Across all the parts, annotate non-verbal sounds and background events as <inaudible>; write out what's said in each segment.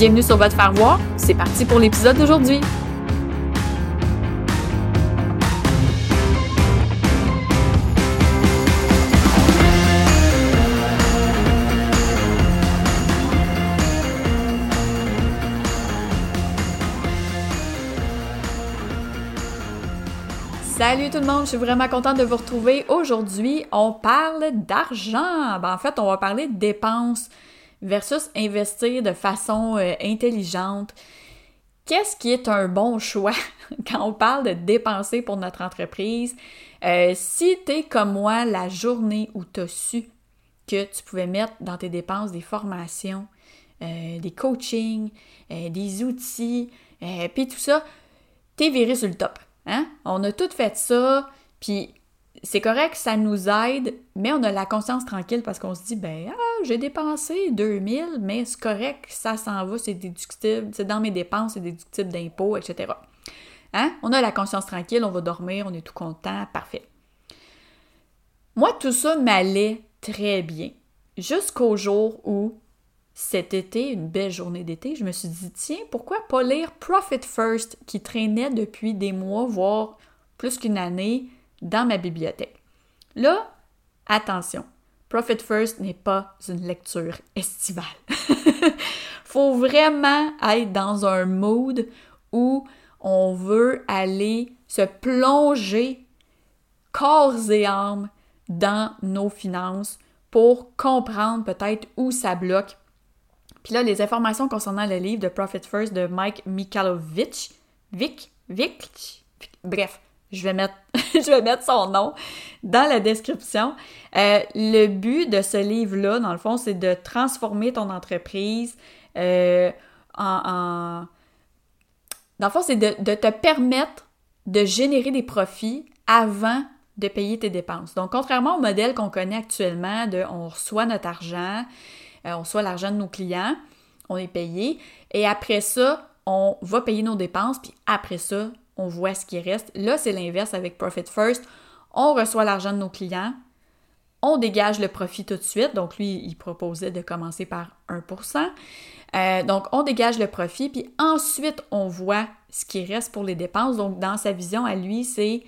Bienvenue sur votre faire voir. C'est parti pour l'épisode d'aujourd'hui. Salut tout le monde, je suis vraiment contente de vous retrouver. Aujourd'hui, on parle d'argent. Ben, en fait, on va parler de dépenses versus investir de façon euh, intelligente. Qu'est-ce qui est un bon choix <laughs> quand on parle de dépenser pour notre entreprise? Euh, si tu es comme moi la journée où tu as su que tu pouvais mettre dans tes dépenses des formations, euh, des coachings, des outils, puis tout ça, t'es viré sur le top. Hein? On a tout fait ça, puis c'est correct, ça nous aide, mais on a la conscience tranquille parce qu'on se dit, ben, ah, j'ai dépensé 2000, mais c'est correct, ça s'en va, c'est déductible, c'est dans mes dépenses, c'est déductible d'impôts, etc. Hein? On a la conscience tranquille, on va dormir, on est tout content, parfait. Moi, tout ça m'allait très bien, jusqu'au jour où cet été, une belle journée d'été, je me suis dit, tiens, pourquoi pas lire Profit First qui traînait depuis des mois, voire plus qu'une année, dans ma bibliothèque. Là, attention, Profit First n'est pas une lecture estivale. Faut vraiment être dans un mood où on veut aller se plonger corps et âme dans nos finances pour comprendre peut-être où ça bloque. Puis là, les informations concernant le livre de Profit First de Mike Mikalovich, Vic, Vic, bref, je vais mettre, <laughs> je vais mettre son nom dans la description. Euh, le but de ce livre-là, dans le fond, c'est de transformer ton entreprise euh, en, Dans le fond, c'est de, te permettre de générer des profits avant de payer tes dépenses. Donc, contrairement au modèle qu'on connaît actuellement de on reçoit notre argent, euh, on reçoit l'argent de nos clients, on est payé, et après ça, on va payer nos dépenses, puis après ça, on voit ce qui reste. Là, c'est l'inverse avec Profit First. On reçoit l'argent de nos clients, on dégage le profit tout de suite. Donc, lui, il proposait de commencer par 1%. Euh, donc, on dégage le profit, puis ensuite, on voit ce qui reste pour les dépenses. Donc, dans sa vision à lui, c'est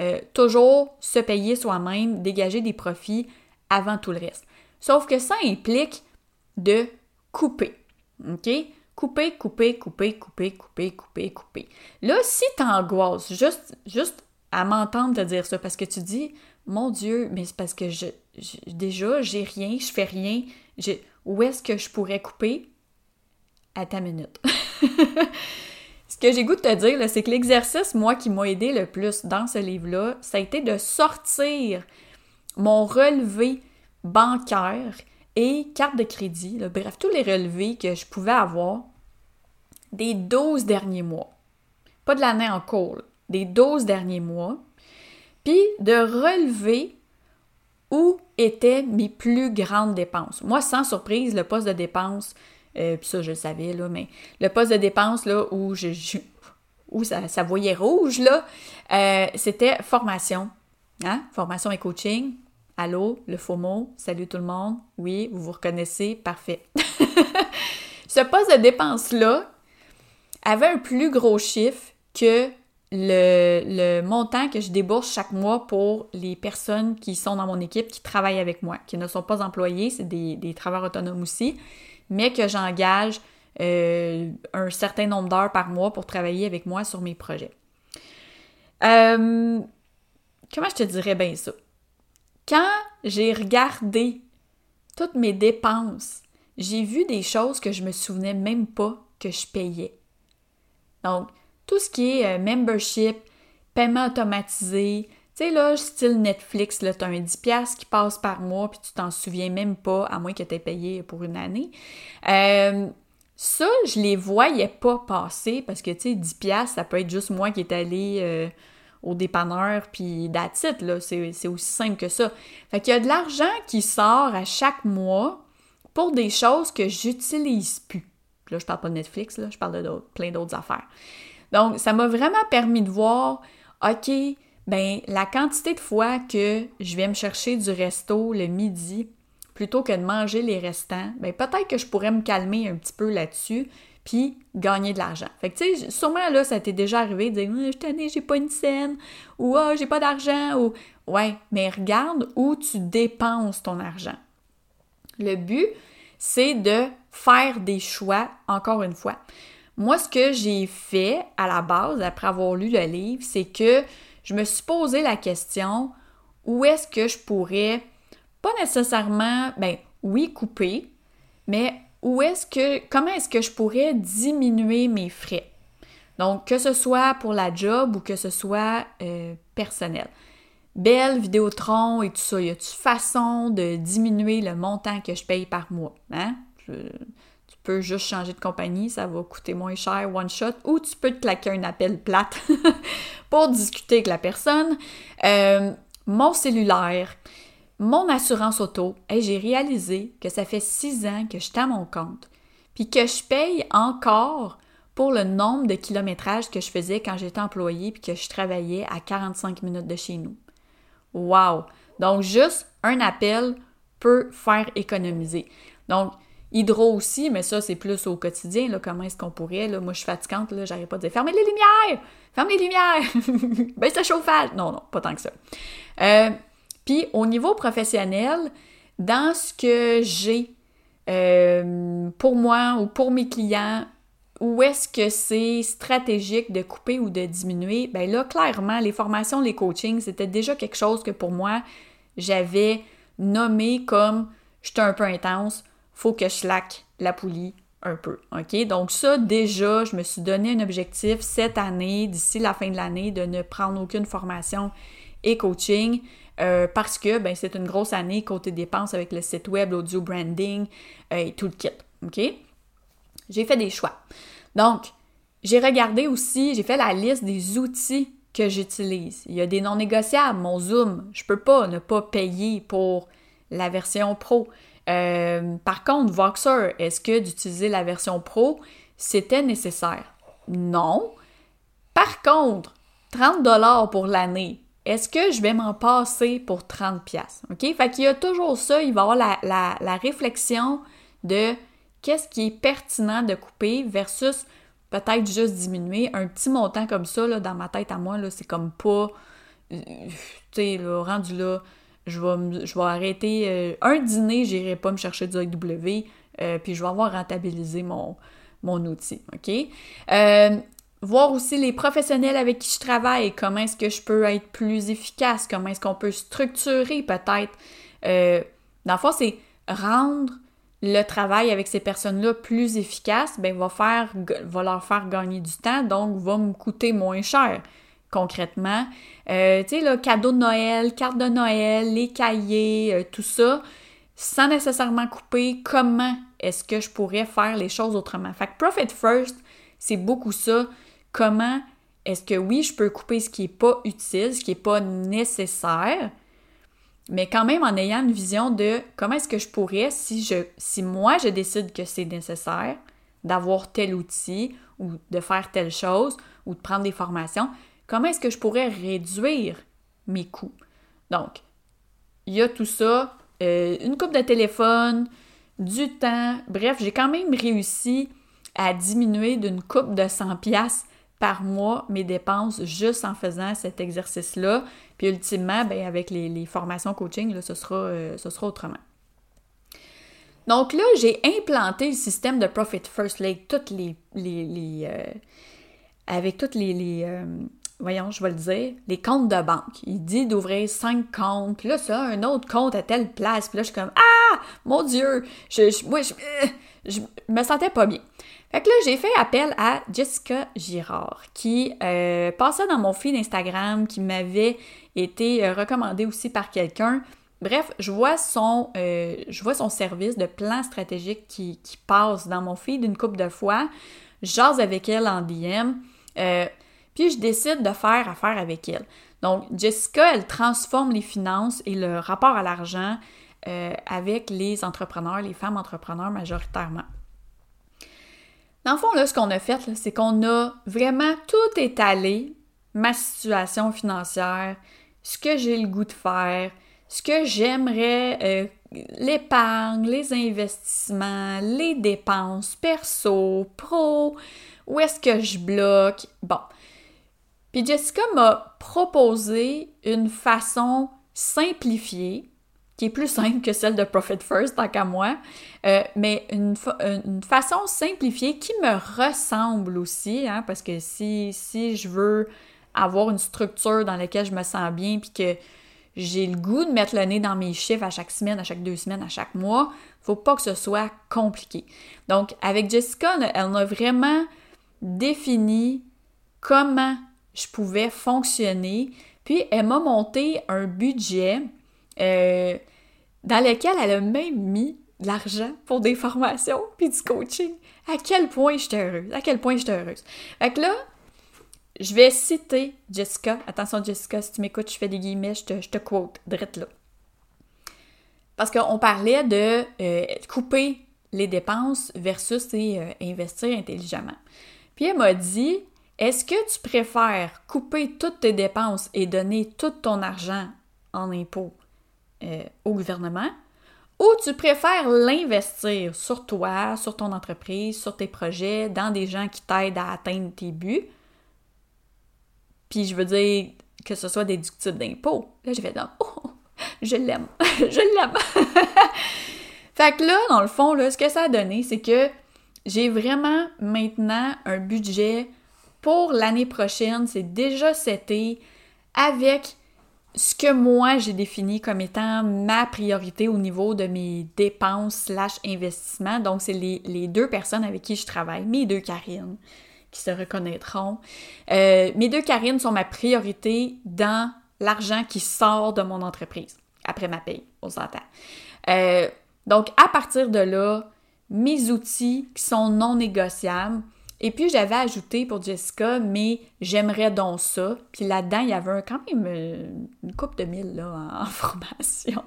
euh, toujours se payer soi-même, dégager des profits avant tout le reste. Sauf que ça implique de couper. OK? Couper, couper, couper, couper, couper, couper, couper. Là, si t'angoisses juste, juste à m'entendre te dire ça, parce que tu dis, mon Dieu, mais c'est parce que je, déjà, j'ai rien, je fais rien, où est-ce que je pourrais couper? À ta minute. <laughs> ce que j'ai goût de te dire, c'est que l'exercice, moi, qui m'a aidé le plus dans ce livre-là, ça a été de sortir mon relevé bancaire et carte de crédit, bref, tous les relevés que je pouvais avoir des 12 derniers mois. Pas de l'année en cours, des 12 derniers mois. Puis de relever où étaient mes plus grandes dépenses. Moi, sans surprise, le poste de dépense, euh, puis ça je le savais, là, mais le poste de dépense là, où ça, voyait rouge, là, euh, c'était formation. Hein? Formation et coaching, Allô, le faux mot, salut tout le monde. Oui, vous vous reconnaissez, parfait. <laughs> Ce poste de dépense-là avait un plus gros chiffre que le, montant que je débourse chaque mois pour les personnes qui sont dans mon équipe, qui travaillent avec moi, qui ne sont pas employés, c'est des, travailleurs autonomes aussi, mais que j'engage euh, un certain nombre d'heures par mois pour travailler avec moi sur mes projets. Euh, comment je te dirais bien ça? Quand j'ai regardé toutes mes dépenses, j'ai vu des choses que je me souvenais même pas que je payais. Donc, tout ce qui est euh, membership, paiement automatisé, tu sais, là, style Netflix, là, t'as un 10$ qui passe par mois, puis tu t'en souviens même pas, à moins que t'aies payé pour une année. Euh, ça, je les voyais pas passer, parce que, tu sais, 10$, ça peut être juste moi qui est allé euh, au dépanneur, puis that's là, c'est aussi simple que ça. Fait qu'il y a de l'argent qui sort à chaque mois pour des choses que j'utilise plus. Là, je parle pas de Netflix, là, je parle de plein d'autres affaires. Donc, ça m'a vraiment permis de voir, OK, ben la quantité de fois que je vais me chercher du resto le midi plutôt que de manger les restants, ben peut-être que je pourrais me calmer un petit peu là-dessus puis gagner de l'argent. Fait que tu sais, sûrement là ça t'est déjà arrivé de dire je je j'ai pas une scène ou ah, j'ai pas d'argent ou ouais, mais regarde où tu dépenses ton argent. Le but c'est de faire des choix encore une fois. Moi, ce que j'ai fait à la base, après avoir lu le livre, c'est que je me suis posé la question où est-ce que je pourrais, pas nécessairement, ben oui, couper, mais où est-ce que, comment est-ce que je pourrais diminuer mes frais? Donc, que ce soit pour la job ou que ce soit euh, personnel. Belle, Vidéotron et tout ça, y a-tu façon de diminuer le montant que je paye par mois? Hein? peux juste changer de compagnie, ça va coûter moins cher one shot, ou tu peux te claquer un appel plate <laughs> pour discuter avec la personne. Euh, mon cellulaire, mon assurance auto, j'ai réalisé que ça fait six ans que je suis à mon compte, puis que je paye encore pour le nombre de kilométrages que je faisais quand j'étais employée puis que je travaillais à 45 minutes de chez nous. Wow! Donc, juste un appel peut faire économiser. Donc, Hydro aussi, mais ça, c'est plus au quotidien, comment est-ce qu'on pourrait, moi je suis fatigante, là, j'arrive pas à dire « Fermez les lumières! Fermez les lumières! <laughs> Baisse le chauffage! » Non, non, pas tant que ça. Euh, puis au niveau professionnel, dans ce que j'ai euh, pour moi ou pour mes clients, où est-ce que c'est stratégique de couper ou de diminuer? Ben là, clairement, les formations, les coachings, c'était déjà quelque chose que pour moi, j'avais nommé comme « j'étais un peu intense », faut que je laque la poulie un peu. OK? Donc, ça, déjà, je me suis donné un objectif cette année, d'ici la fin de l'année, de ne prendre aucune formation et coaching. Euh, parce que ben, c'est une grosse année côté dépenses avec le site web, l'audio branding euh, et tout le kit. OK? J'ai fait des choix. Donc, j'ai regardé aussi, j'ai fait la liste des outils que j'utilise. Il y a des non négociables. Mon Zoom, je peux pas ne pas payer pour la version pro. Euh, par contre, Voxer, est-ce que d'utiliser la version Pro, c'était nécessaire? Non. Par contre, 30 dollars pour l'année, est-ce que je vais m'en passer pour 30 pièces OK? Fait qu'il y a toujours ça, il va y avoir la, réflexion de qu'est-ce qui est pertinent de couper versus peut-être juste diminuer. Un petit montant comme ça, là, dans ma tête à moi, c'est comme pas... Euh, tu sais, rendu là, je vais, je vais arrêter euh, un dîner, j'irai pas me chercher du AW, euh, puis je vais avoir rentabilisé mon, mon outil, OK? Euh, voir aussi les professionnels avec qui je travaille, comment est-ce que je peux être plus efficace, comment est-ce qu'on peut structurer peut-être. dans le fond, c'est rendre le travail avec ces personnes-là plus efficace, ben va faire va leur faire gagner du temps, donc va me coûter moins cher concrètement. Euh, tu sais, le cadeau de Noël, carte de Noël, les cahiers, euh, tout ça, sans nécessairement couper, comment est-ce que je pourrais faire les choses autrement? Fait que Profit First, c'est beaucoup ça. Comment est-ce que oui, je peux couper ce qui n'est pas utile, ce qui n'est pas nécessaire, mais quand même en ayant une vision de comment est-ce que je pourrais, si, moi je décide que c'est nécessaire, d'avoir tel outil ou de faire telle chose ou de prendre des formations, comment est-ce que je pourrais réduire mes coûts? Donc, il y a tout ça, euh, une coupe de téléphone, du temps, bref, j'ai quand même réussi à diminuer d'une coupe de 100 pièces par mois mes dépenses juste en faisant cet exercice-là. Puis ultimement, ben, avec les, formations coaching, là, ce, sera, euh, ce sera autrement. Donc là, j'ai implanté le système de Profit First Lake, les, euh, avec toutes les, euh, voyons, je vais le dire, les comptes de banque. Il dit d'ouvrir cinq comptes, puis là, ça, un autre compte à telle place, puis là, je suis comme, ah, mon Dieu, je, je, moi, je me sentais pas bien. Fait que là, j'ai fait appel à Jessica Girard, qui euh, passait dans mon feed Instagram, qui m'avait été euh, recommandé aussi par quelqu'un. Bref, je vois son, euh, je vois son service de plan stratégique qui, passe dans mon feed une couple de fois. J'ose avec elle en DM. puis je décide de faire affaire avec elle. Donc, Jessica, elle transforme les finances et le rapport à l'argent avec les entrepreneurs, les femmes entrepreneurs majoritairement. Dans le fond, là, ce qu'on a fait, c'est qu'on a vraiment tout étalé, ma situation financière, ce que j'ai le goût de faire, ce que j'aimerais, euh, l'épargne, les investissements, les dépenses perso, pro, où est-ce que je bloque? Bon. Puis Jessica m'a proposé une façon simplifiée qui est plus simple que celle de Profit First, tant qu'à moi, euh, mais une, une, façon simplifiée qui me ressemble aussi, hein, parce que si, si je veux avoir une structure dans laquelle je me sens bien, puis que j'ai le goût de mettre le nez dans mes chiffres à chaque semaine, à chaque deux semaines, à chaque mois, faut pas que ce soit compliqué. Donc, avec Jessica, elle m'a vraiment défini comment je pouvais fonctionner, puis elle m'a monté un budget euh, dans lequel elle a même mis de l'argent pour des formations <laughs> puis du coaching. À quel point j'étais heureuse, à quel point j'étais heureuse. Fait que là, je vais citer Jessica. Attention Jessica, si tu m'écoutes, je fais des guillemets, je te, je te quote, drette là. Parce qu'on parlait de euh, couper les dépenses versus euh, investir intelligemment. Puis elle m'a dit, est-ce que tu préfères couper toutes tes dépenses et donner tout ton argent en impôts euh, au gouvernement ou tu préfères l'investir sur toi, sur ton entreprise, sur tes projets, dans des gens qui t'aident à atteindre tes buts? Puis je veux dire que ce soit déductible d'impôts. Là, j'ai fait non, oh, <laughs> je l'aime, <laughs> je l'aime. <laughs> fait que là, dans le fond, là, ce que ça a donné, c'est que j'ai vraiment maintenant un budget pour l'année prochaine. C'est déjà cet été avec ce que moi j'ai défini comme étant ma priorité au niveau de mes dépenses slash investissements. Donc, c'est les, deux personnes avec qui je travaille, mes deux Karines, qui se reconnaîtront. Euh, mes deux Karines sont ma priorité dans l'argent qui sort de mon entreprise, après ma paye, on s'entend. Euh, donc, à partir de là, mes outils qui sont non négociables, et puis j'avais ajouté pour Jessica, mais j'aimerais donc ça. Puis là-dedans, il y avait quand même euh, une coupe de mille là, <laughs> en, formation,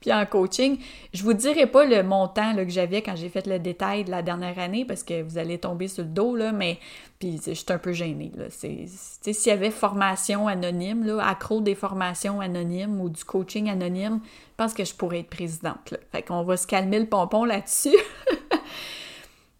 puis en coaching. Je vous dirai pas le montant là, que j'avais quand j'ai fait le détail de la dernière année parce que vous allez tomber sur le dos, là, mais puis je suis un peu gênée. Là. C'est, s'il y avait formation anonyme, là, accro des formations anonymes ou du coaching anonyme, je pense que je pourrais être présidente. Là. Fait qu'on va se calmer le pompon là-dessus. <laughs>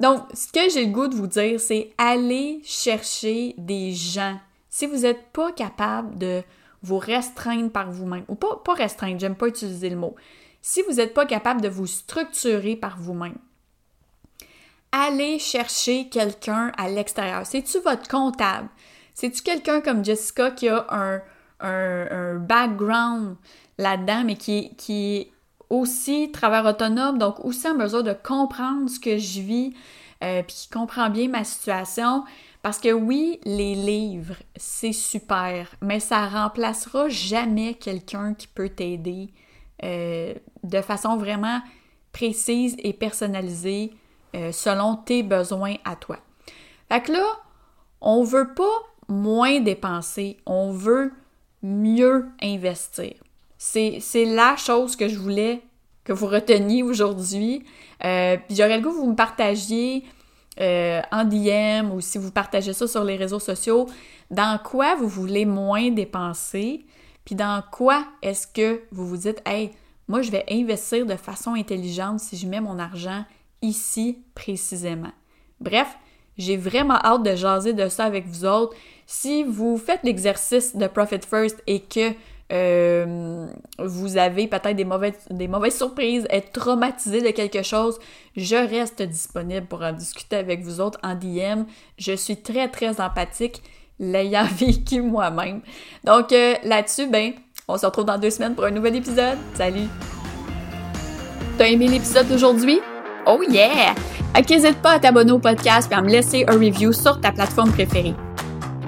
Donc, ce que j'ai le goût de vous dire, c'est aller chercher des gens. Si vous n'êtes pas capable de vous restreindre par vous-même, ou pas, pas restreindre, j'aime pas utiliser le mot. Si vous n'êtes pas capable de vous structurer par vous-même, allez chercher quelqu'un à l'extérieur. C'est-tu votre comptable? C'est-tu quelqu'un comme Jessica qui a un, un, background là-dedans, mais qui, qui est aussi travailleur autonome, donc aussi en mesure de comprendre ce que je vis, euh, puis qui comprend bien ma situation. Parce que oui, les livres, c'est super, mais ça remplacera jamais quelqu'un qui peut t'aider euh, de façon vraiment précise et personnalisée euh, selon tes besoins à toi. Fait que là, on veut pas moins dépenser, on veut mieux investir. C'est la chose que je voulais que vous reteniez aujourd'hui. Euh, puis j'aurais le goût que vous me partagiez euh, en DM ou si vous partagez ça sur les réseaux sociaux, dans quoi vous voulez moins dépenser, puis dans quoi est-ce que vous vous dites, hey, moi je vais investir de façon intelligente si je mets mon argent ici précisément. Bref, j'ai vraiment hâte de jaser de ça avec vous autres. Si vous faites l'exercice de Profit First et que euh, vous avez peut-être des mauvaises, des mauvaises surprises, être traumatisé de quelque chose, je reste disponible pour en discuter avec vous autres en DM. Je suis très, très empathique, l'ayant <laughs> vécu moi-même. Donc euh, là-dessus, ben, on se retrouve dans deux semaines pour un nouvel épisode. Salut! T'as aimé l'épisode d'aujourd'hui? Oh yeah! N'hésite pas à t'abonner au podcast et à me laisser un review sur ta plateforme préférée.